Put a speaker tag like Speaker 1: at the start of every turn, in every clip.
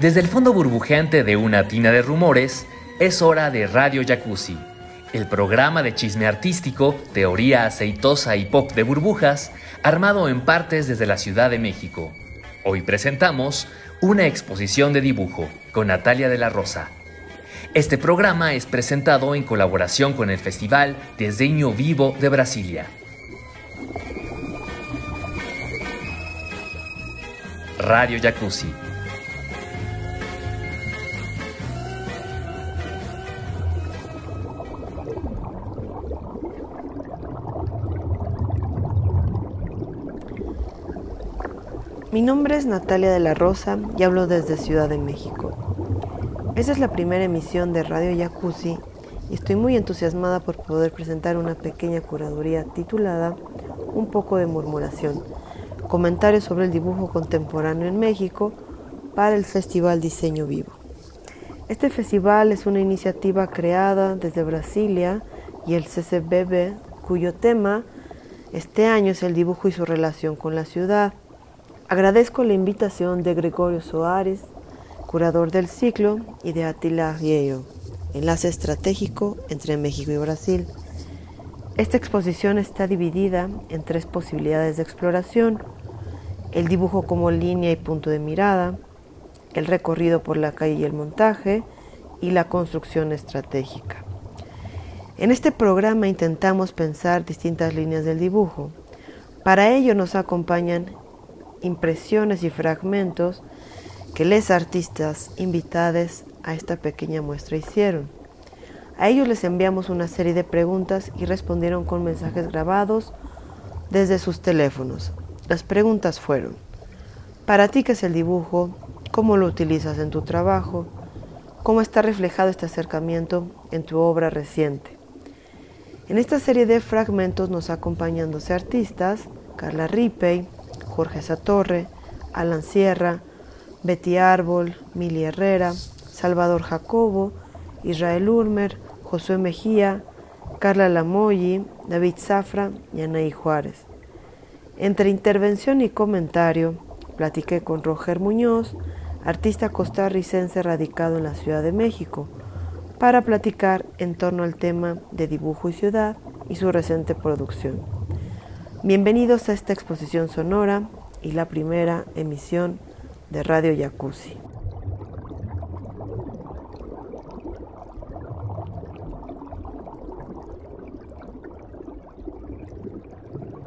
Speaker 1: Desde el fondo burbujeante de una tina de rumores, es hora de Radio Jacuzzi, el programa de chisme artístico, teoría aceitosa y pop de burbujas, armado en partes desde la Ciudad de México. Hoy presentamos una exposición de dibujo con Natalia de la Rosa. Este programa es presentado en colaboración con el Festival Desenho Vivo de Brasilia. Radio Jacuzzi.
Speaker 2: Mi nombre es Natalia de la Rosa y hablo desde Ciudad de México. Esta es la primera emisión de Radio Jacuzzi y estoy muy entusiasmada por poder presentar una pequeña curaduría titulada Un poco de murmuración, comentarios sobre el dibujo contemporáneo en México para el Festival Diseño Vivo. Este festival es una iniciativa creada desde Brasilia y el CCBB, cuyo tema este año es el dibujo y su relación con la ciudad. Agradezco la invitación de Gregorio Soares, curador del ciclo, y de Attila Viejo, enlace estratégico entre México y Brasil. Esta exposición está dividida en tres posibilidades de exploración, el dibujo como línea y punto de mirada, el recorrido por la calle y el montaje, y la construcción estratégica. En este programa intentamos pensar distintas líneas del dibujo. Para ello nos acompañan impresiones y fragmentos que les artistas invitados a esta pequeña muestra hicieron. A ellos les enviamos una serie de preguntas y respondieron con mensajes grabados desde sus teléfonos. Las preguntas fueron, ¿para ti qué es el dibujo? ¿Cómo lo utilizas en tu trabajo? ¿Cómo está reflejado este acercamiento en tu obra reciente? En esta serie de fragmentos nos acompañan 12 artistas, Carla Ripey, Jorge Satorre, Alan Sierra, Betty Árbol, Mili Herrera, Salvador Jacobo, Israel Urmer, Josué Mejía, Carla Lamoyi, David Zafra y Anaí Juárez. Entre intervención y comentario, platiqué con Roger Muñoz, artista costarricense radicado en la Ciudad de México, para platicar en torno al tema de dibujo y ciudad y su reciente producción. Bienvenidos a esta exposición sonora y la primera emisión de Radio Jacuzzi.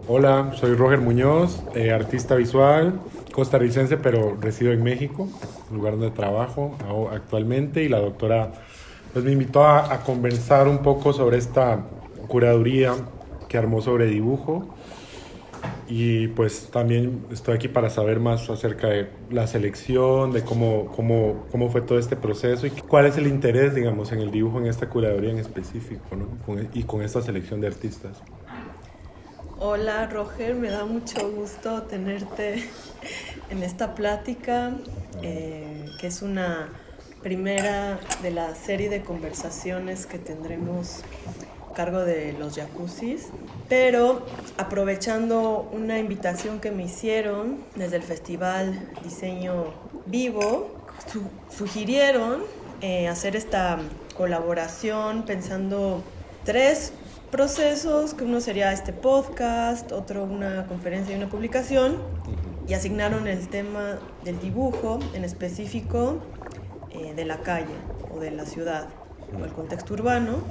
Speaker 3: Hola, soy Roger Muñoz, eh, artista visual, costarricense, pero resido en México, lugar donde trabajo actualmente, y la doctora pues, me invitó a, a conversar un poco sobre esta curaduría que armó sobre dibujo y pues también estoy aquí para saber más acerca de la selección, de cómo, cómo, cómo fue todo este proceso y cuál es el interés, digamos, en el dibujo, en esta curaduría en específico, ¿no? y con esta selección de artistas.
Speaker 4: Hola Roger, me da mucho gusto tenerte en esta plática, eh, que es una primera de la serie de conversaciones que tendremos cargo de los jacuzzis, pero aprovechando una invitación que me hicieron desde el Festival Diseño Vivo, sugirieron eh, hacer esta colaboración pensando tres procesos, que uno sería este podcast, otro una conferencia y una publicación, y asignaron el tema del dibujo, en específico eh, de la calle o de la ciudad o el contexto urbano,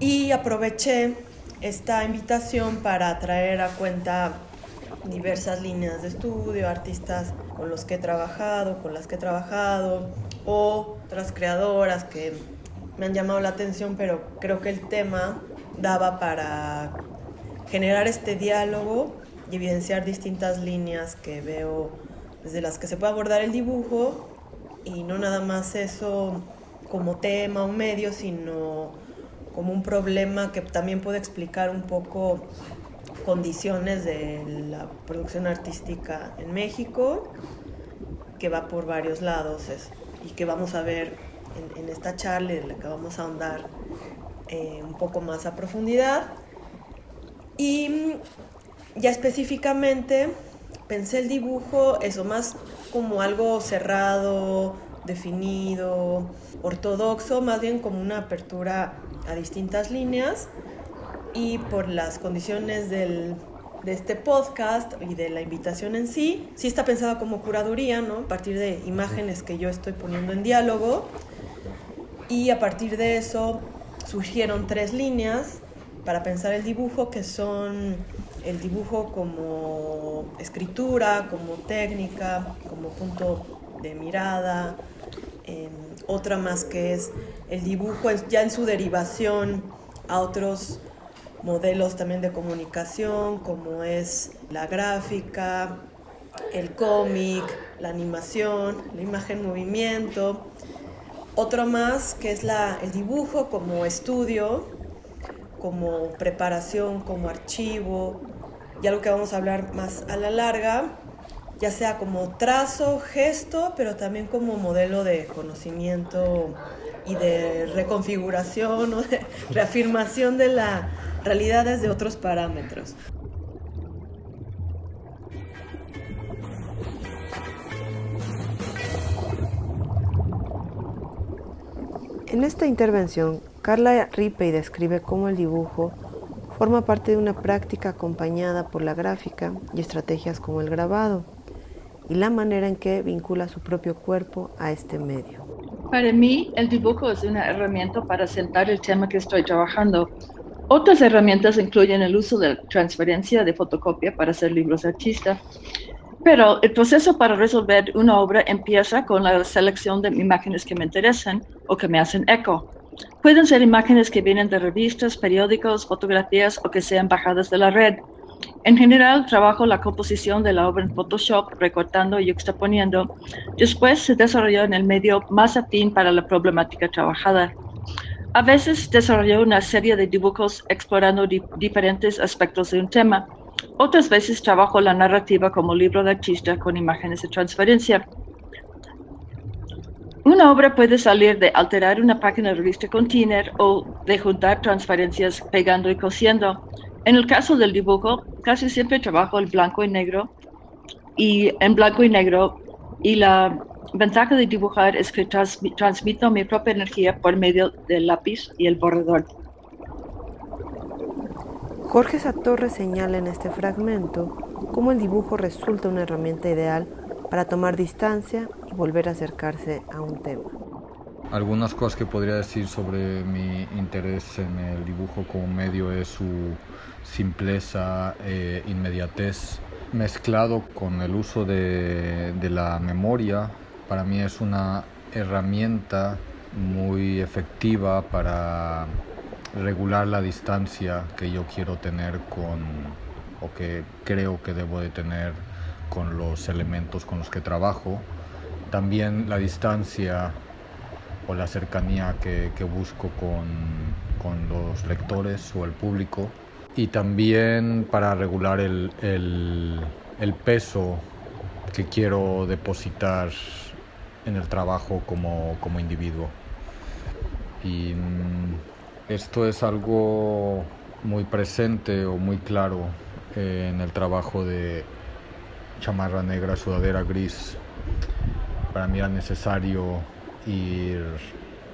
Speaker 4: y aproveché esta invitación para traer a cuenta diversas líneas de estudio, artistas con los que he trabajado, con las que he trabajado, o otras creadoras que me han llamado la atención, pero creo que el tema daba para generar este diálogo y evidenciar distintas líneas que veo desde las que se puede abordar el dibujo y no nada más eso como tema o medio, sino como un problema que también puede explicar un poco condiciones de la producción artística en México, que va por varios lados y que vamos a ver en, esta charla en la que vamos a ahondar eh, un poco más a profundidad. Y ya específicamente pensé el dibujo, eso más como algo cerrado, definido, ortodoxo, más bien como una apertura a distintas líneas y por las condiciones del, de este podcast y de la invitación en sí, sí está pensada como curaduría, ¿no? A partir de imágenes que yo estoy poniendo en diálogo y a partir de eso surgieron tres líneas para pensar el dibujo que son el dibujo como escritura, como técnica, como punto de mirada, otra más que es el dibujo ya en su derivación a otros modelos también de comunicación, como es la gráfica, el cómic, la animación, la imagen movimiento. Otro más que es la, el dibujo como estudio, como preparación, como archivo, y algo que vamos a hablar más a la larga, ya sea como trazo, gesto, pero también como modelo de conocimiento y de reconfiguración o de reafirmación de la realidad desde otros parámetros.
Speaker 2: En esta intervención, Carla Ripey describe cómo el dibujo forma parte de una práctica acompañada por la gráfica y estrategias como el grabado y la manera en que vincula su propio cuerpo a este medio.
Speaker 5: Para mí, el dibujo es una herramienta para sentar el tema que estoy trabajando. Otras herramientas incluyen el uso de transferencia de fotocopia para hacer libros de artista. Pero el proceso para resolver una obra empieza con la selección de imágenes que me interesan o que me hacen eco. Pueden ser imágenes que vienen de revistas, periódicos, fotografías o que sean bajadas de la red. En general, trabajo la composición de la obra en Photoshop, recortando y extraponiendo. Después se desarrolló en el medio más afín para la problemática trabajada. A veces desarrolló una serie de dibujos explorando diferentes aspectos de un tema. Otras veces trabajo la narrativa como libro de artista con imágenes de transferencia. Una obra puede salir de alterar una página de revista con Tiner o de juntar transferencias pegando y cosiendo. En el caso del dibujo, casi siempre trabajo en blanco y negro y en blanco y negro y la ventaja de dibujar es que transmito mi propia energía por medio del lápiz y el borrador.
Speaker 2: Jorge Satorre señala en este fragmento cómo el dibujo resulta una herramienta ideal para tomar distancia y volver a acercarse a un tema.
Speaker 6: Algunas cosas que podría decir sobre mi interés en el dibujo como medio es su simpleza, e inmediatez, mezclado con el uso de, de la memoria. Para mí es una herramienta muy efectiva para regular la distancia que yo quiero tener con o que creo que debo de tener con los elementos con los que trabajo. También la distancia o la cercanía que, busco con, los lectores o el público. Y también para regular el, peso que quiero depositar en el trabajo como, individuo. Y mm, esto es algo muy presente o muy claro en el trabajo de chamarra negra, sudadera gris. Para mí era necesario ir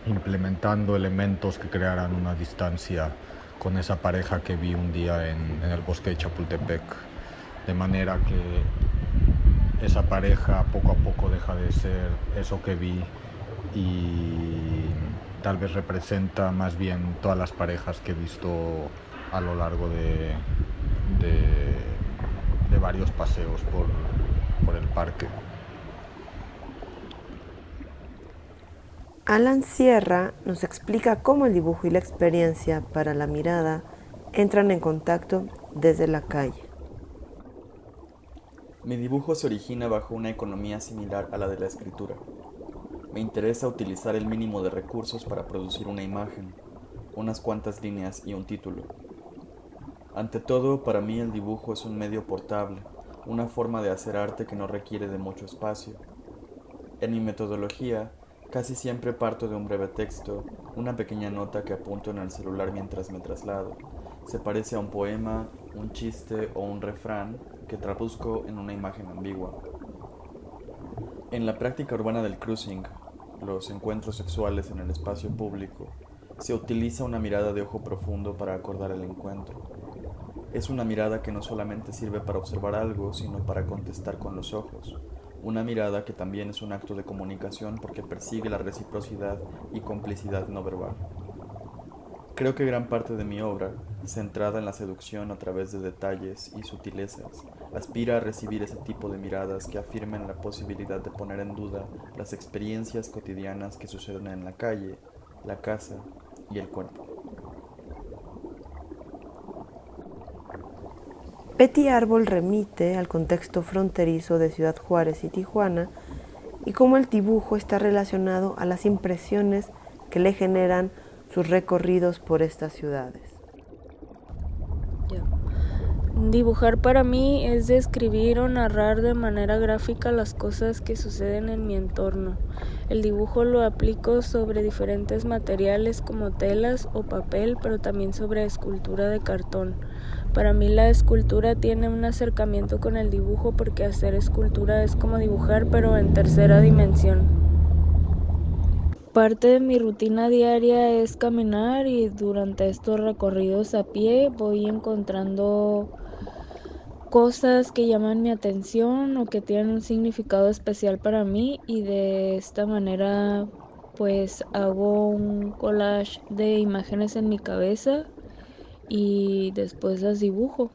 Speaker 6: implementando elementos que crearan una distancia con esa pareja que vi un día en, el bosque de Chapultepec. De manera que esa pareja poco a poco deja de ser eso que vi y tal vez representa más bien todas las parejas que he visto a lo largo de de varios paseos por, por el parque.
Speaker 2: Alan Sierra nos explica cómo el dibujo y la experiencia para la mirada entran en contacto desde la calle.
Speaker 7: Mi dibujo se origina bajo una economía similar a la de la escritura. Me interesa utilizar el mínimo de recursos para producir una imagen, unas cuantas líneas y un título. Ante todo, para mí el dibujo es un medio portable, una forma de hacer arte que no requiere de mucho espacio. En mi metodología, casi siempre parto de un breve texto, una pequeña nota que apunto en el celular mientras me traslado. Se parece a un poema, un chiste o un refrán que traduzco en una imagen ambigua. En la práctica urbana del cruising, los encuentros sexuales en el espacio público, se utiliza una mirada de ojo profundo para acordar el encuentro. Es una mirada que no solamente sirve para observar algo, sino para contestar con los ojos. Una mirada que también es un acto de comunicación porque persigue la reciprocidad y complicidad no verbal. Creo que gran parte de mi obra, centrada en la seducción a través de detalles y sutilezas, aspira a recibir ese tipo de miradas que afirmen la posibilidad de poner en duda las experiencias cotidianas que suceden en la calle, la casa y el cuerpo.
Speaker 2: Betty Árbol remite al contexto fronterizo de Ciudad Juárez y Tijuana y cómo el dibujo está relacionado a las impresiones que le generan sus recorridos por estas ciudades.
Speaker 8: Dibujar para mí es describir o narrar de manera gráfica las cosas que suceden en mi entorno. El dibujo lo aplico sobre diferentes materiales como telas o papel, pero también sobre escultura de cartón. Para mí la escultura tiene un acercamiento con el dibujo porque hacer escultura es como dibujar pero en tercera dimensión. Parte de mi rutina diaria es caminar y durante estos recorridos a pie voy encontrando cosas que llaman mi atención o que tienen un significado especial para mí y de esta manera pues hago un collage de imágenes en mi cabeza y después las dibujo.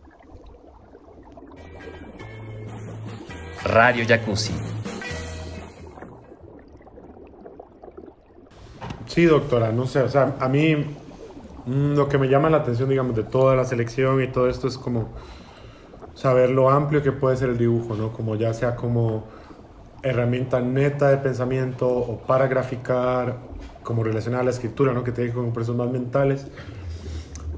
Speaker 1: Radio Jacuzzi
Speaker 3: Sí, doctora, no sé, o sea, a mí mm, lo que me llama la atención, digamos, de toda la selección y todo esto es como saber lo amplio que puede ser el dibujo, ¿no? Como ya sea como herramienta neta de pensamiento o para graficar, como relacionada a la escritura, ¿no? Que tiene con procesos más mentales,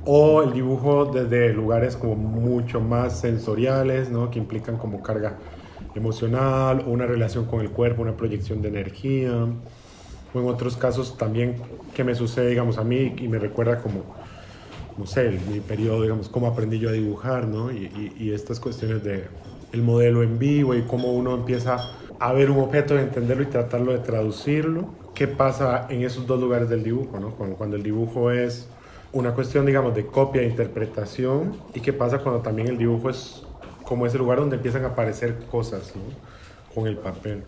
Speaker 3: o el dibujo desde lugares como mucho más sensoriales, ¿no? Que implican como carga emocional o una relación con el cuerpo, una proyección de energía o en otros casos también que me sucede, digamos, a mí y me recuerda como, no sé, mi periodo, digamos, cómo aprendí yo a dibujar, ¿no? Y, y, estas cuestiones de el modelo en vivo y cómo uno empieza a ver un objeto, entenderlo y tratarlo de traducirlo. ¿Qué pasa en esos dos lugares del dibujo, ¿no? Cuando, cuando el dibujo es una cuestión, digamos, de copia e interpretación y qué pasa cuando también el dibujo es como ese lugar donde empiezan a aparecer cosas, ¿no? Con el papel.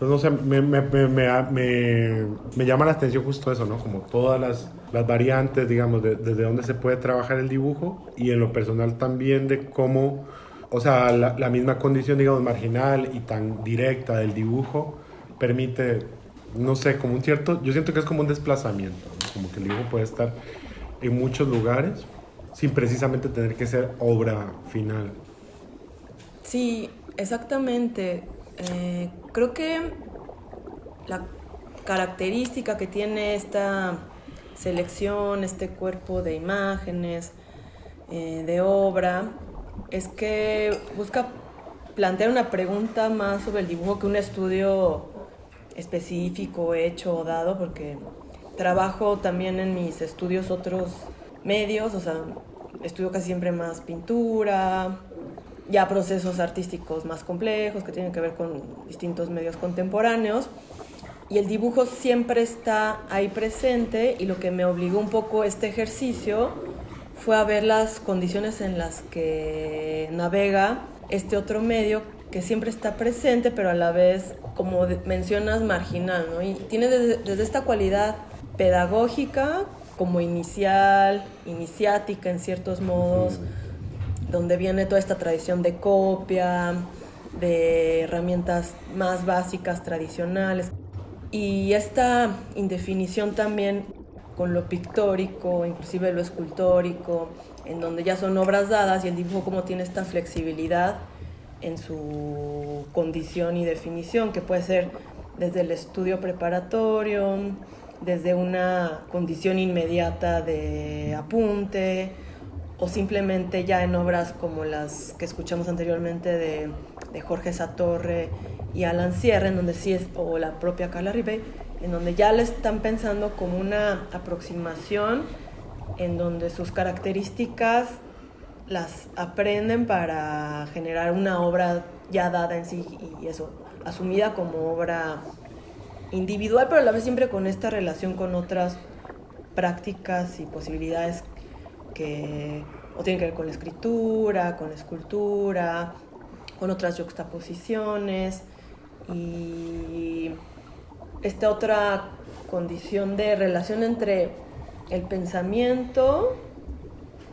Speaker 3: Entonces, no sé, me, me, me, me, llama la atención justo eso, ¿no? Como todas las, las variantes, digamos, de, desde dónde se puede trabajar el dibujo y en lo personal también de cómo, o sea, la, la misma condición, digamos, marginal y tan directa del dibujo permite, no sé, como un cierto, yo siento que es como un desplazamiento, como que el dibujo puede estar en muchos lugares sin precisamente tener que ser obra final.
Speaker 4: Sí, exactamente. Eh, creo que la característica que tiene esta selección, este cuerpo de imágenes, eh, de obra, es que busca plantear una pregunta más sobre el dibujo que un estudio específico, hecho o dado, porque trabajo también en mis estudios otros medios, o sea, estudio casi siempre más pintura, ya procesos artísticos más complejos que tienen que ver con distintos medios contemporáneos. Y el dibujo siempre está ahí presente y lo que me obligó un poco este ejercicio fue a ver las condiciones en las que navega este otro medio que siempre está presente, pero a la vez, como mencionas, marginal, ¿no? Y tiene desde, desde esta cualidad pedagógica como inicial, iniciática en ciertos modos, donde viene toda esta tradición de copia, de herramientas más básicas, tradicionales. Y esta indefinición también con lo pictórico, inclusive lo escultórico, en donde ya son obras dadas y el dibujo como tiene esta flexibilidad en su condición y definición, que puede ser desde el estudio preparatorio, desde una condición inmediata de apunte, o simplemente ya en obras como las que escuchamos anteriormente de, de Jorge Satorre y Alan Sierra, en donde sí es, o la propia Carla Ribey, en donde ya le están pensando como una aproximación en donde sus características las aprenden para generar una obra ya dada en sí y eso asumida como obra individual, pero a la vez siempre con esta relación con otras prácticas y posibilidades que o tienen que ver con la escritura, con la escultura, con otras juxtaposiciones. Y esta otra condición de relación entre el pensamiento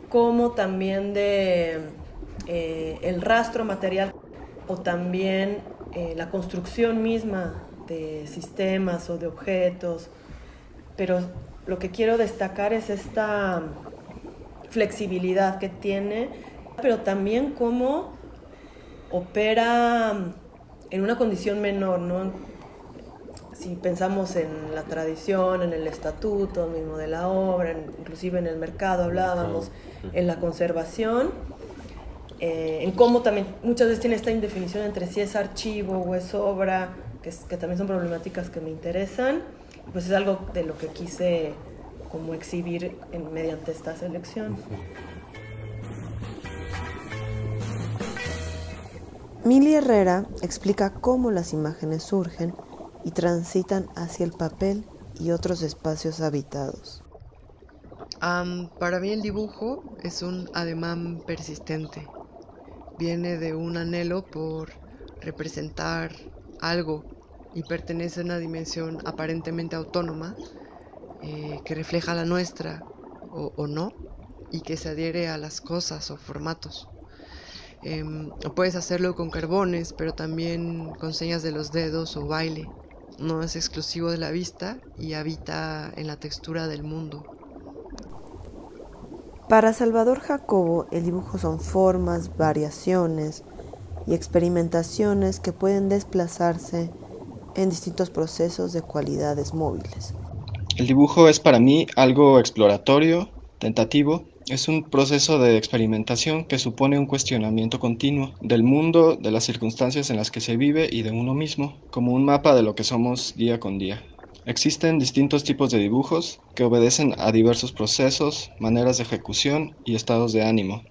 Speaker 4: como también de eh, el rastro material o también eh, la construcción misma de sistemas o de objetos. Pero lo que quiero destacar es esta flexibilidad que tiene, pero también cómo opera en una condición menor, ¿no? Si pensamos en la tradición, en el estatuto mismo de la obra, inclusive en el mercado hablábamos, en la conservación, eh, en cómo también muchas veces tiene esta indefinición entre si es archivo o es obra, que, que también son problemáticas que me interesan, pues es algo de lo que quise como exhibir en, mediante esta selección.
Speaker 2: Mili Herrera explica cómo las imágenes surgen y transitan hacia el papel y otros espacios habitados.
Speaker 9: para mí el dibujo es un ademán persistente. Viene de un anhelo por representar algo y pertenece a una dimensión aparentemente autónoma eh, que refleja la nuestra o, no y que se adhiere a las cosas o formatos. Em, puedes hacerlo con carbones, pero también con señas de los dedos o baile. No es exclusivo de la vista y habita en la textura del mundo.
Speaker 2: Para Salvador Jacobo, el dibujo son formas, variaciones y experimentaciones que pueden desplazarse en distintos procesos de cualidades móviles.
Speaker 10: El dibujo es para mí algo exploratorio, tentativo. Es un proceso de experimentación que supone un cuestionamiento continuo del mundo, de las circunstancias en las que se vive y de uno mismo, como un mapa de lo que somos día con día. Existen distintos tipos de dibujos que obedecen a diversos procesos, maneras de ejecución y estados de ánimo.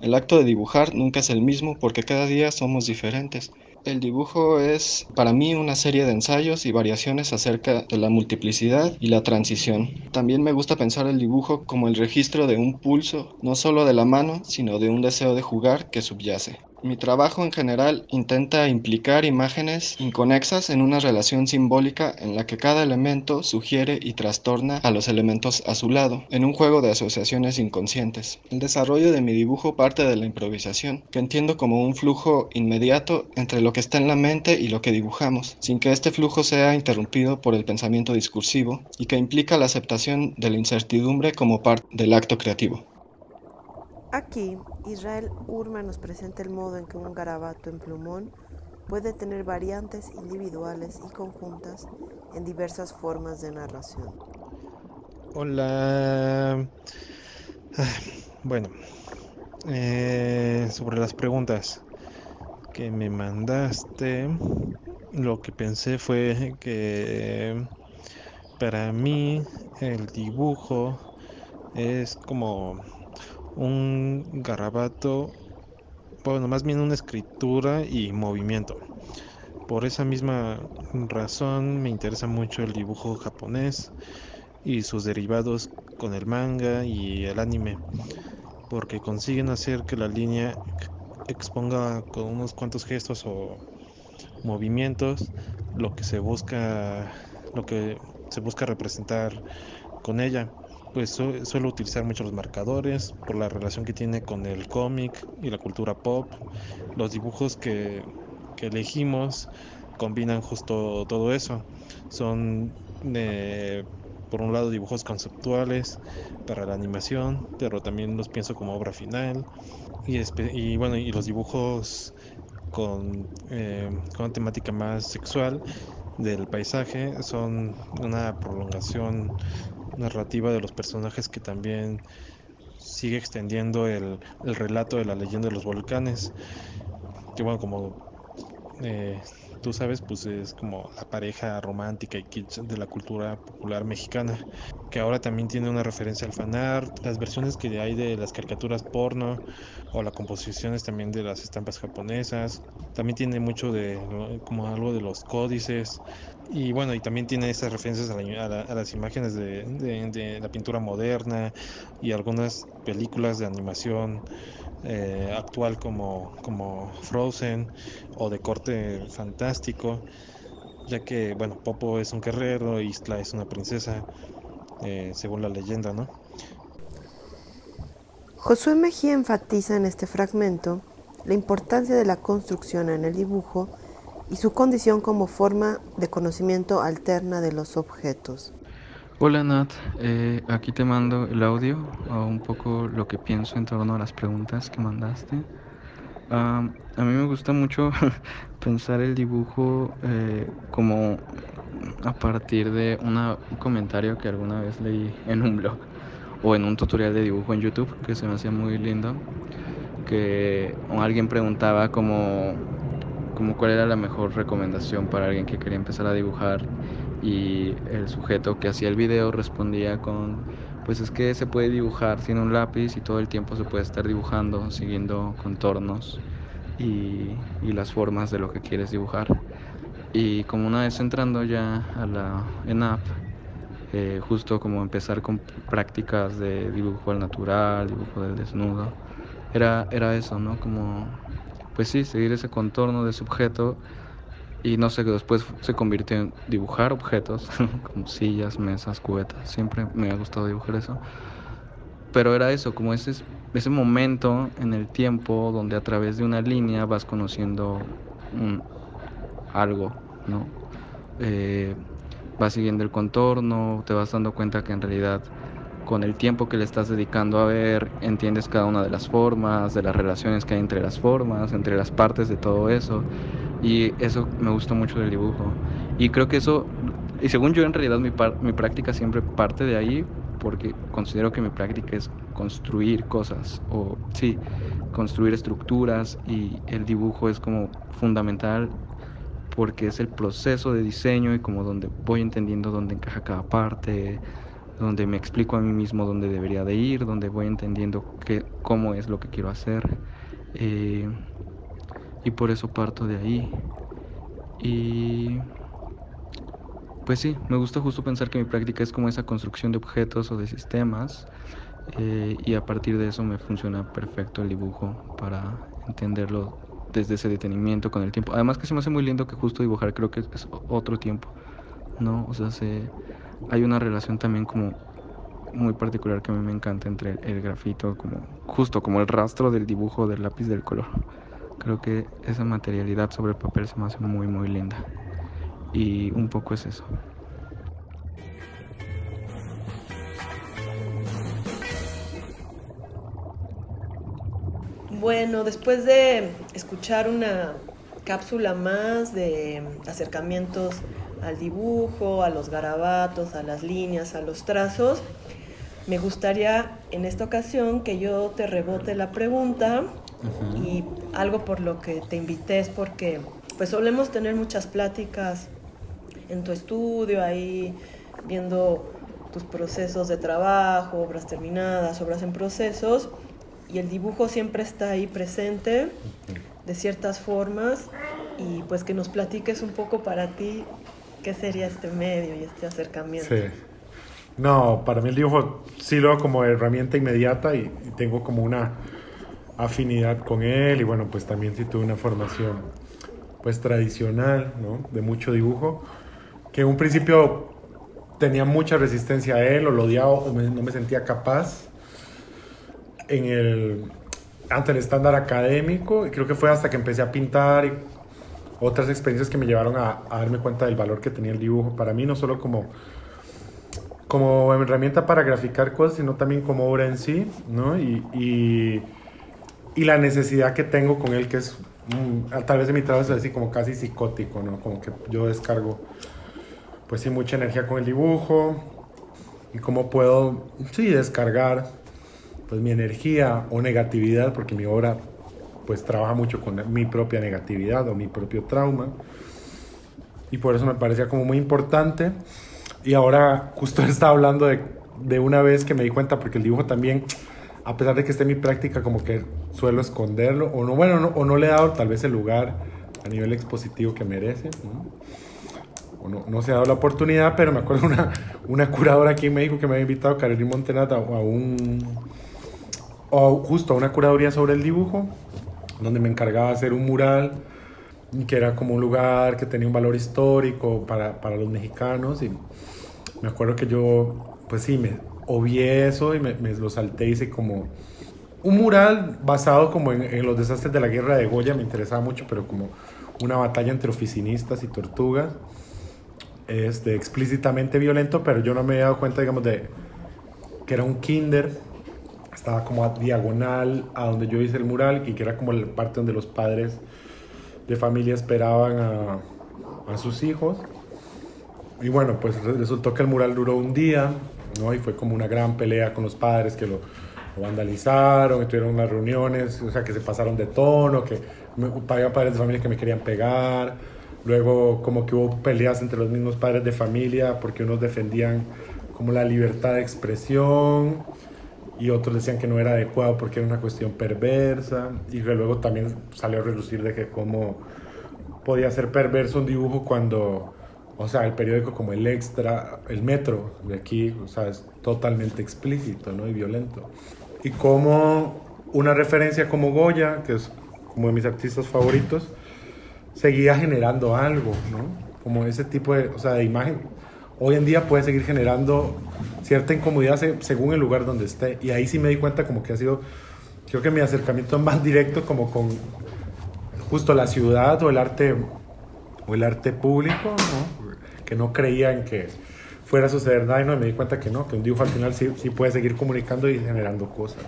Speaker 10: El acto de dibujar nunca es el mismo porque cada día somos diferentes el dibujo es para mí una serie de ensayos y variaciones acerca de la multiplicidad y la transición. También me gusta pensar el dibujo como el registro de un pulso, no solo de la mano, sino de un deseo de jugar que subyace. Mi trabajo en general intenta implicar imágenes inconexas en una relación simbólica en la que cada elemento sugiere y trastorna a los elementos a su lado, en un juego de asociaciones inconscientes. El desarrollo de mi dibujo parte de la improvisación, que entiendo como un flujo inmediato entre lo que está en la mente y lo que dibujamos, sin que este flujo sea interrumpido por el pensamiento discursivo, y que implica la aceptación de la incertidumbre como parte del acto creativo.
Speaker 2: Aquí, Israel Urma nos presenta el modo en que un garabato en plumón puede tener variantes individuales y conjuntas en diversas formas de narración.
Speaker 11: Hola. Ah, bueno, eh, sobre las preguntas que me mandaste, lo que pensé fue que para mí el dibujo es como un garabato, bueno, más bien una escritura y movimiento. Por esa misma razón me interesa mucho el dibujo japonés y sus derivados con el manga y el anime, porque consiguen hacer que la línea exponga con unos cuantos gestos o movimientos lo que se busca lo que se busca representar con ella pues suelo utilizar mucho los marcadores por la relación que tiene con el cómic y la cultura pop. Los dibujos que, elegimos combinan justo todo eso. Son por un lado dibujos conceptuales para la animación, pero también los pienso como obra final. Y, y bueno, y los dibujos con, eh, con una temática más sexual del paisaje son una prolongación narrativa de los personajes que también sigue extendiendo el, relato de la leyenda de los volcanes. Que bueno, como eh, tú sabes, pues es como la pareja romántica y kitsch de la cultura popular mexicana. que ahora también tiene una referencia al fanart, las versiones que hay de las caricaturas porno o las composiciones también de las estampas japonesas. También tiene mucho de como algo de los códices y bueno, y también tiene esas referencias a, las imágenes de, la pintura moderna y algunas películas de animación eh, actual como, como Frozen o de corte fantástico ya que, bueno, Popo es un guerrero, Isla es una princesa, eh, según la leyenda, ¿no?
Speaker 2: Josué Mejía enfatiza en este fragmento la importancia de la construcción en el dibujo y su condición como forma de conocimiento alterna de los objetos.
Speaker 12: Hola Nat, eh, aquí te mando el audio o un poco lo que pienso en torno a las preguntas que mandaste. a mí me gusta mucho pensar el dibujo eh, como a partir de un comentario que alguna vez leí en un blog o en un tutorial de dibujo en YouTube que se me hacía muy lindo, que alguien preguntaba como, como cuál era la mejor recomendación para alguien que quería empezar a dibujar y el sujeto que hacía el video respondía con pues es que se puede dibujar sin un lápiz y todo el tiempo se puede estar dibujando siguiendo contornos y, y las formas de lo que quieres dibujar y como una vez entrando ya a la ENAP, eh, justo como empezar con prácticas de dibujo al natural, dibujo del desnudo, era, era eso, ¿no? Como, pues sí, seguir ese contorno de sujeto y no sé, que después se convirtió en dibujar objetos, como sillas, mesas, cubetas, siempre me ha gustado dibujar eso. Pero era eso, como ese, ese momento en el tiempo donde a través de una línea vas conociendo algo, ¿no? Eh, vas siguiendo el contorno, te vas dando cuenta que en realidad con el tiempo que le estás dedicando a ver, entiendes cada una de las formas, de las relaciones que hay entre las formas, entre las partes de todo eso. Y eso me gusta mucho del dibujo. Y creo que eso, y según yo en realidad mi, mi práctica siempre parte de ahí, porque considero que mi práctica es construir cosas, o sí, construir estructuras, y el dibujo es como fundamental porque es el proceso de diseño y como donde voy entendiendo dónde encaja cada parte, donde me explico a mí mismo dónde debería de ir, donde voy entendiendo qué, cómo es lo que quiero hacer. Eh, y por eso parto de ahí. Y pues sí, me gusta justo pensar que mi práctica es como esa construcción de objetos o de sistemas. Eh, y a partir de eso me funciona perfecto el dibujo para entenderlo desde ese detenimiento con el tiempo. Además que se me hace muy lindo que justo dibujar creo que es otro tiempo, ¿no? O sea, se, hay una relación también como muy particular que a mí me encanta entre el grafito, como justo como el rastro del dibujo del lápiz del color. Creo que esa materialidad sobre el papel se me hace muy muy linda. Y un poco es eso.
Speaker 4: Bueno, después de escuchar una cápsula más de acercamientos al dibujo, a los garabatos, a las líneas, a los trazos, me gustaría en esta ocasión que yo te rebote la pregunta. Y algo por lo que te invité es porque pues solemos tener muchas pláticas en tu estudio ahí viendo tus procesos de trabajo, obras terminadas, obras en procesos y el dibujo siempre está ahí presente de ciertas formas. Y pues que nos platiques un poco para ti qué sería este medio y este acercamiento. Sí.
Speaker 3: No, para mí el dibujo sí lo como herramienta inmediata y, tengo como una afinidad con él y bueno, pues también sí tuve una formación pues tradicional, ¿no? De mucho dibujo, que en un principio tenía mucha resistencia a él o lo odiaba o no me sentía capaz en el, ante el estándar académico y creo que fue hasta que empecé a pintar y otras experiencias que me llevaron a, darme cuenta del valor que tenía el dibujo para mí, no solo como, como herramienta para graficar cosas, sino también como obra en sí, ¿no? Y, y, y la necesidad que tengo con él, que es tal vez en mi trabajo es así como casi psicótico, ¿no? Como que yo descargo, pues sí, mucha energía con el dibujo y cómo puedo, sí, descargar pues mi energía o negatividad, porque mi obra pues trabaja mucho con mi propia negatividad o mi propio trauma. Y por eso me parecía como muy importante. Y ahora justo estaba hablando de de una vez que me di cuenta, porque el dibujo también, a pesar de que esté en mi práctica, como que suelo esconderlo, o no, bueno, no, o no le he dado tal vez el lugar a nivel expositivo que merece, ¿no? O no, no, se ha dado la oportunidad, pero me acuerdo una, una curadora aquí en México que me había invitado, Carolina Montenata, a un, o justo a una curaduría sobre el dibujo, donde me encargaba hacer un mural que era como un lugar que tenía un valor histórico para, para los mexicanos y me acuerdo que yo, pues sí, me obvié eso y me, me lo salté, hice como un mural basado como en, en, los desastres de la guerra de Goya, me interesaba mucho, pero como una batalla entre oficinistas y tortugas, este, explícitamente violento, pero yo no me había dado cuenta, digamos, de que era un kinder, estaba como a diagonal a donde yo hice el mural y que era como la parte donde los padres de familia esperaban a, a sus hijos. Y bueno, pues resultó que el mural duró un día, ¿no? Y fue como una gran pelea con los padres que lo, lo vandalizaron, que tuvieron unas reuniones, o sea, que se pasaron de tono, que había padres de familia que me querían pegar. Luego como que hubo peleas entre los mismos padres de familia porque unos defendían como la libertad de expresión y otros decían que no era adecuado porque era una cuestión perversa y luego también salió a relucir de que cómo podía ser perverso un dibujo cuando o sea, el periódico como el Extra, el Metro de aquí, o sea, es totalmente explícito, ¿no? Y violento. Y como una referencia como Goya, que es como de mis artistas favoritos, seguía generando algo, ¿no? Como ese tipo de, o sea, de imagen. Hoy en día puede seguir generando cierta incomodidad según el lugar donde esté. Y ahí sí me di cuenta como que ha sido, creo que mi acercamiento más directo como con justo la ciudad o el arte o el arte público, que no creían que fuera a suceder nada y no me di cuenta que no, que un dibujo al final sí, sí puede seguir comunicando y generando cosas.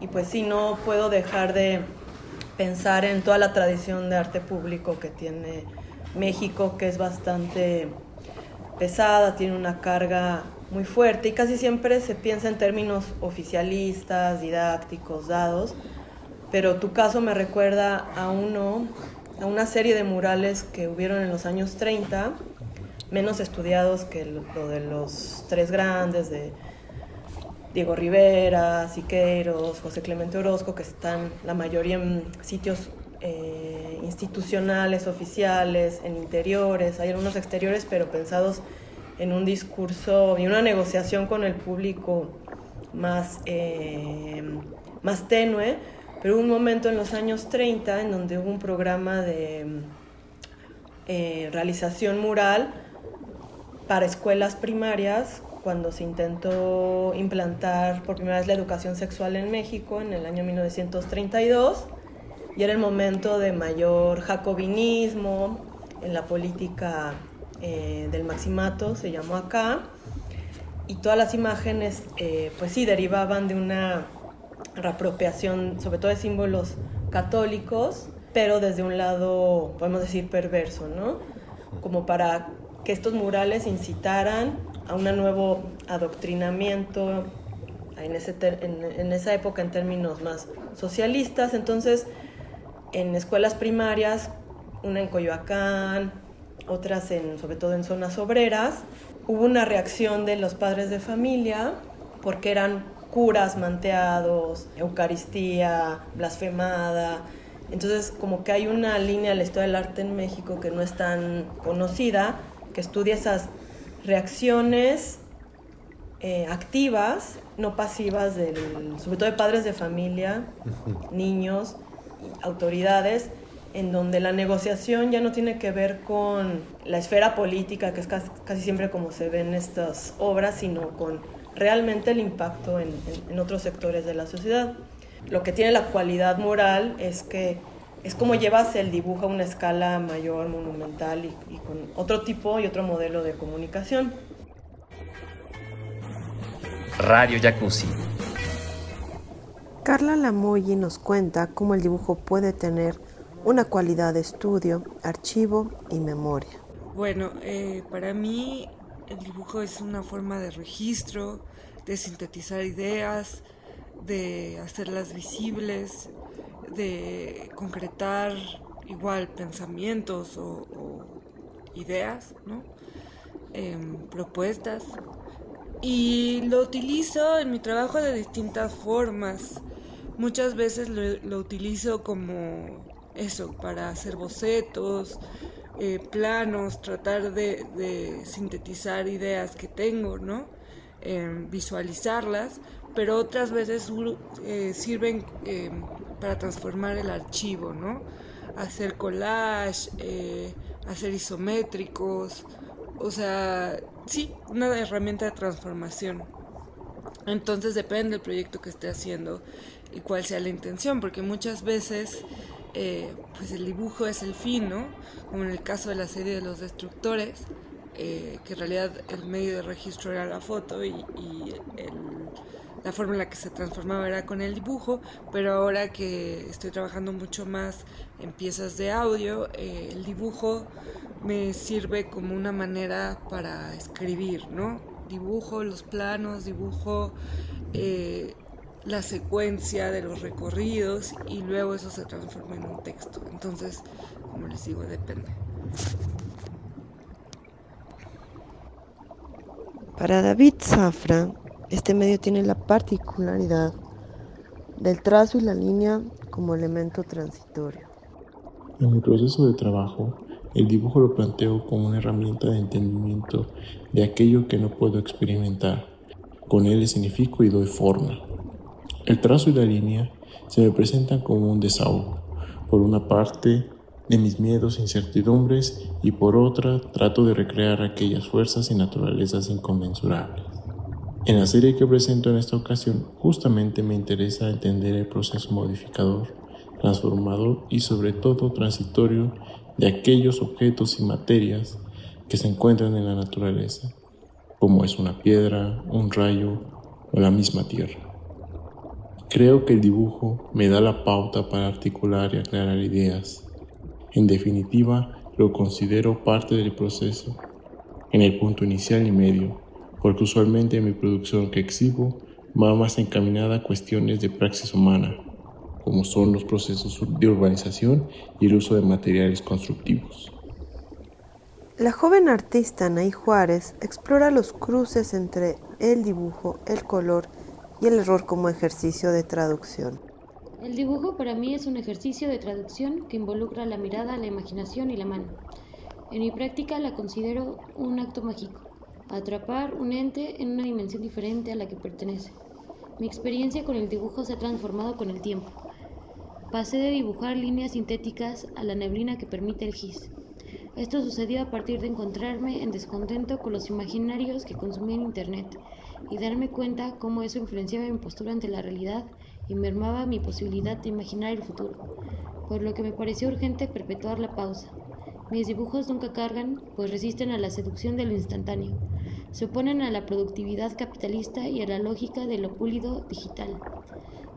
Speaker 4: Y pues sí, no puedo dejar de pensar en toda la tradición de arte público que tiene México, que es bastante pesada, tiene una carga muy fuerte y casi siempre se piensa en términos oficialistas, didácticos, dados, pero tu caso me recuerda a uno, a una serie de murales que hubieron en los años 30 menos estudiados que lo de los tres grandes, de Diego Rivera, Siqueiros, José Clemente Orozco, que están la mayoría en sitios eh, institucionales, oficiales, en interiores, hay algunos exteriores, pero pensados en un discurso y una negociación con el público más, eh, más tenue, pero hubo un momento en los años 30 en donde hubo un programa de eh, realización mural para escuelas primarias cuando se intentó implantar por primera vez la educación sexual en México en el año 1932 y era el momento de mayor jacobinismo en la política eh, del maximato, se llamó acá, y todas las imágenes, eh, pues sí, derivaban de una reapropiación, sobre todo de símbolos católicos, pero desde un lado, podemos decir, perverso, ¿no? Como para que estos murales incitaran a un nuevo adoctrinamiento en, ese en, esa época en términos más socialistas. Entonces, en escuelas primarias, una en Coyoacán, otras en, sobre todo en zonas obreras, hubo una reacción de los padres de familia porque eran curas manteados, Eucaristía, blasfemada. Entonces, como que hay una línea de la historia del arte en México que no es tan conocida, que estudia esas reacciones eh, activas, no pasivas, del, sobre todo de padres de familia, niños, autoridades, en donde la negociación ya no tiene que ver con la esfera política, que es casi, siempre como se ve en estas obras, sino con realmente el impacto en, en otros sectores de la sociedad. Lo que tiene la cualidad moral es que es como llevas el dibujo a una escala mayor, monumental y, con otro tipo y otro modelo de comunicación.
Speaker 1: Radio Jacuzzi.
Speaker 2: Carla Lamoyi nos cuenta cómo el dibujo puede tener una cualidad de estudio, archivo y memoria.
Speaker 13: Bueno, eh, para mí el dibujo es una forma de registro, de sintetizar ideas, de hacerlas visibles, de concretar igual pensamientos o, ideas, ¿no? Em, propuestas. y lo utilizo en mi trabajo de distintas formas. Muchas veces lo, utilizo como eso, para hacer bocetos, eh, planos, tratar de, sintetizar ideas que tengo, ¿no? Em, visualizarlas, pero otras veces eh, sirven em, para transformar el archivo, ¿no? Hacer collage, eh, hacer isométricos, o sea, sí, una herramienta de transformación. Entonces depende del proyecto que esté haciendo y cuál sea la intención, porque muchas veces eh, pues el dibujo es el fin, ¿no? Como en el caso de la serie de los destructores, eh, que en realidad el medio de registro era la foto y, la forma en la que se transformaba era con el dibujo, pero ahora que estoy trabajando mucho más en piezas de audio, eh, el dibujo me sirve como una manera para escribir, ¿no? Dibujo los planos, dibujo eh, la secuencia de los recorridos y luego eso se transforma en un texto. Entonces, como les digo, depende.
Speaker 2: Para David Zafra, este medio tiene la particularidad del trazo y la línea como elemento transitorio.
Speaker 14: En mi proceso de trabajo, el dibujo lo planteo como una herramienta de entendimiento de aquello que no puedo experimentar. Con él le significo y doy forma. El trazo y la línea se me presentan como un desahogo. Por una parte, de mis miedos e incertidumbres y por otra, trato de recrear aquellas fuerzas y naturalezas inconmensurables. En la serie que presento en esta ocasión, justamente me interesa entender el proceso modificador, transformador y sobre todo transitorio de aquellos objetos y materias que se encuentran en la naturaleza, como es una piedra, un rayo o la misma tierra. Creo que el dibujo me da la pauta para articular y aclarar ideas. En definitiva, lo considero parte del proceso, en el punto inicial y medio, porque usualmente mi producción que exhibo va más encaminada a cuestiones de praxis humana, como son los procesos de urbanización y el uso de materiales constructivos.
Speaker 2: La joven artista Nay Juárez explora los cruces entre el dibujo, el color y el error como ejercicio de traducción.
Speaker 15: El dibujo para mí es un ejercicio de traducción que involucra la mirada, la imaginación y la mano. En mi práctica la considero un acto mágico, atrapar un ente en una dimensión diferente a la que pertenece. Mi experiencia con el dibujo se ha transformado con el tiempo. Pasé de dibujar líneas sintéticas a la neblina que permite el GIS. Esto sucedió a partir de encontrarme en descontento con los imaginarios que consumía en Internet y darme cuenta cómo eso influenciaba mi postura ante la realidad y mermaba mi posibilidad de imaginar el futuro, por lo que me pareció urgente perpetuar la pausa. Mis dibujos nunca cargan, pues resisten a la seducción de lo instantáneo, se oponen a la productividad capitalista y a la lógica de lo pulido digital.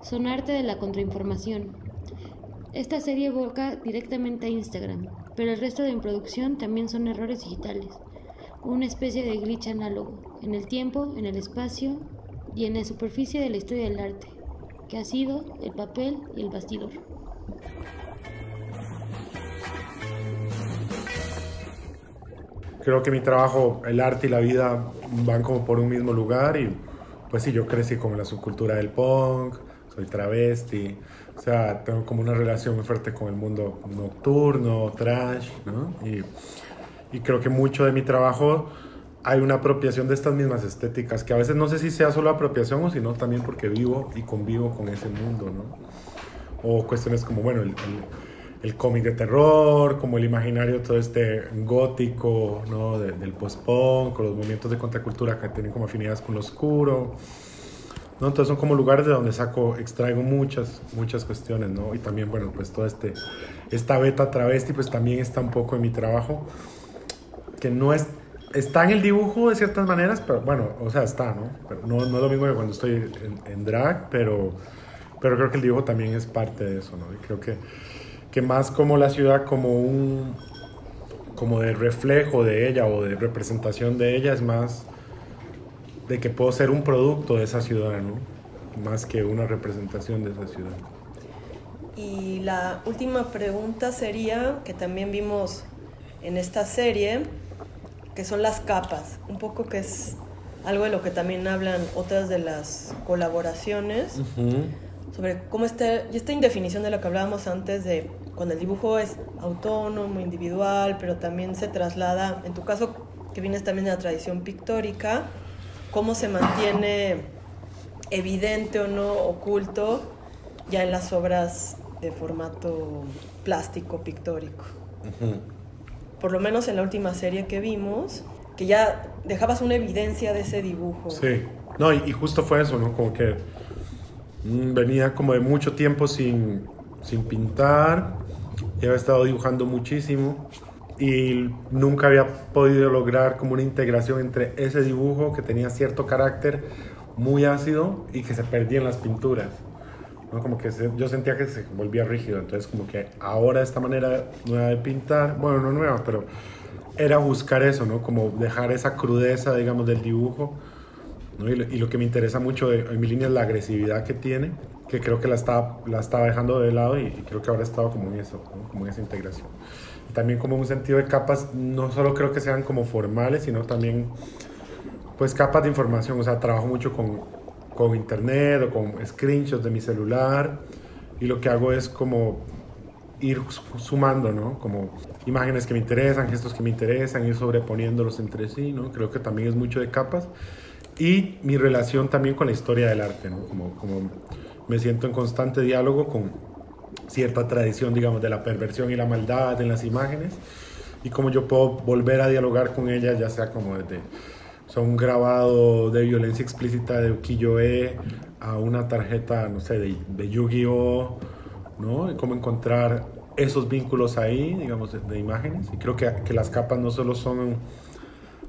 Speaker 15: Son arte de la contrainformación, esta serie evoca directamente a Instagram, pero el resto de mi producción también son errores digitales, una especie de glitch análogo, en el tiempo, en el espacio y en la superficie de la historia del arte, que ha sido el papel y el bastidor.
Speaker 3: Creo que mi trabajo, el arte y la vida van como por un mismo lugar y pues sí, yo crecí con la subcultura del punk, soy travesti, o sea, tengo como una relación muy fuerte con el mundo nocturno, trash, ¿no? Y, y creo que mucho de mi trabajo hay una apropiación de estas mismas estéticas, que a veces no sé si sea solo apropiación o sino también porque vivo y convivo con ese mundo, ¿no? O cuestiones como, bueno, el, el, cómic de terror, como el imaginario todo este gótico, ¿no? del post-punk, los movimientos de contracultura que tienen como afinidades con lo oscuro. ¿no? Entonces son como lugares de donde saco, extraigo muchas, muchas cuestiones, ¿no? Y también, bueno, pues toda este, esta beta travesti, pues también está un poco en mi trabajo, que no es, está en el dibujo de ciertas maneras, pero bueno, o sea, está, ¿no? Pero no, no es lo mismo que cuando estoy en, en, drag, pero, pero creo que el dibujo también es parte de eso, ¿no? Y creo que, que más como la ciudad, como un, como de reflejo de ella o de representación de ella, es más de que puedo ser un producto de esa ciudad, ¿no? Más que una representación de esa ciudad.
Speaker 4: Y la última pregunta sería, que también vimos en esta serie, que son las capas, un poco que es algo de lo que también hablan otras de las colaboraciones, sobre cómo está, y esta indefinición de lo que hablábamos antes de cuando el dibujo es autónomo, individual, pero también se traslada, en tu caso que vienes también de la tradición pictórica, cómo se mantiene evidente o no oculto ya en las obras de formato plástico pictórico. Por lo menos en la última serie que vimos, que ya dejabas una evidencia de ese dibujo.
Speaker 3: Sí, no, y, justo fue eso, ¿no? Como que mm, venía como de mucho tiempo sin, sin pintar, había estado dibujando muchísimo y nunca había podido lograr como una integración entre ese dibujo que tenía cierto carácter muy ácido y que se perdía en las pinturas. ¿no? Como que yo sentía que se volvía rígido, entonces como que ahora esta manera nueva de pintar, bueno, no nueva, pero era buscar eso, ¿no? Como dejar esa crudeza, digamos, del dibujo. ¿no? Y, lo, que me interesa mucho de, en mi línea es la agresividad que tiene, que creo que la estaba, la estaba dejando de lado y, creo que ahora he estado como en eso, como en esa integración. también como un sentido de capas, no solo creo que sean como formales, sino también pues capas de información. O sea, trabajo mucho con, con internet o con screenshots de mi celular y lo que hago es como ir sumando, ¿no? Como imágenes que me interesan, gestos que me interesan, ir sobreponiéndolos entre sí, ¿no? Creo que también es mucho de capas. Y mi relación también con la historia del arte, ¿no? Como, como me siento en constante diálogo con cierta tradición, digamos, de la perversión y la maldad en las imágenes y cómo yo puedo volver a dialogar con ellas, ya sea como desde son un grabado de violencia explícita de ukiyo-e a una tarjeta, no sé, de, de Yu-Gi-Oh! ¿no? Y cómo encontrar esos vínculos ahí, digamos, de, imágenes. Y creo que, que, las capas no solo son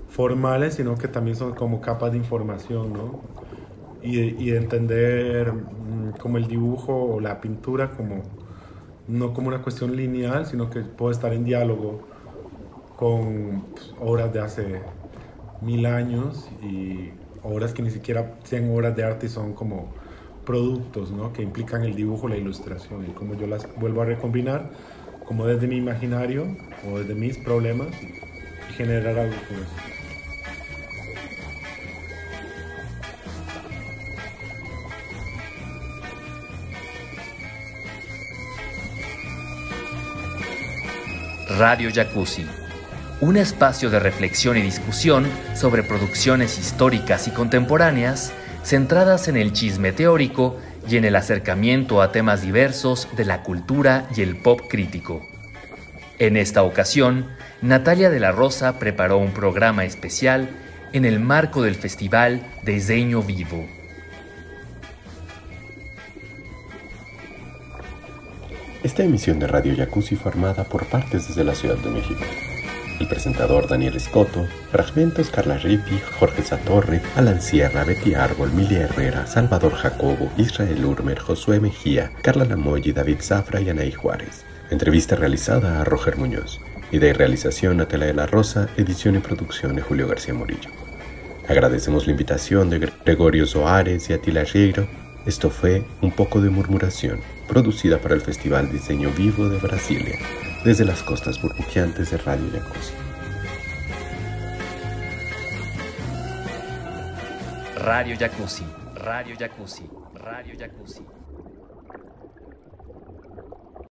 Speaker 3: formales, sino que también son como capas de información, ¿no? Y, y de entender mm, como el dibujo o la pintura como no como una cuestión lineal, sino que puede estar en diálogo con pues, obras de hace mil años y obras que ni siquiera sean obras de arte y son como productos ¿no? que implican el dibujo, la ilustración y como yo las vuelvo a recombinar como desde mi imaginario o desde mis problemas y generar algo con eso.
Speaker 1: Radio Jacuzzi, un espacio de reflexión y discusión sobre producciones históricas y contemporáneas centradas en el chisme teórico y en el acercamiento a temas diversos de la cultura y el pop crítico. En esta ocasión, Natalia de la Rosa preparó un programa especial en el marco del Festival Diseño Vivo.
Speaker 16: Esta emisión de Radio Jacuzzi formada por partes desde la Ciudad de México. El presentador Daniel Escoto, Fragmentos Carla Ripi, Jorge Satorre, Alan Sierra, Betty Árbol, Milia Herrera, Salvador Jacobo, Israel Urmer, Josué Mejía, Carla Lamoy, David Zafra y Anaí Juárez. Entrevista realizada a Roger Muñoz. Idea y realización Natalia de la Rosa, edición y producción de Julio García Morillo. Agradecemos la invitación de Gregorio Soares y Atila Riero. Esto fue Un poco de murmuración, producida para el Festival Diseño Vivo de Brasilia desde las costas burbujeantes de Radio Jacuzzi.
Speaker 1: Radio Jacuzzi, Radio Jacuzzi, Radio Jacuzzi.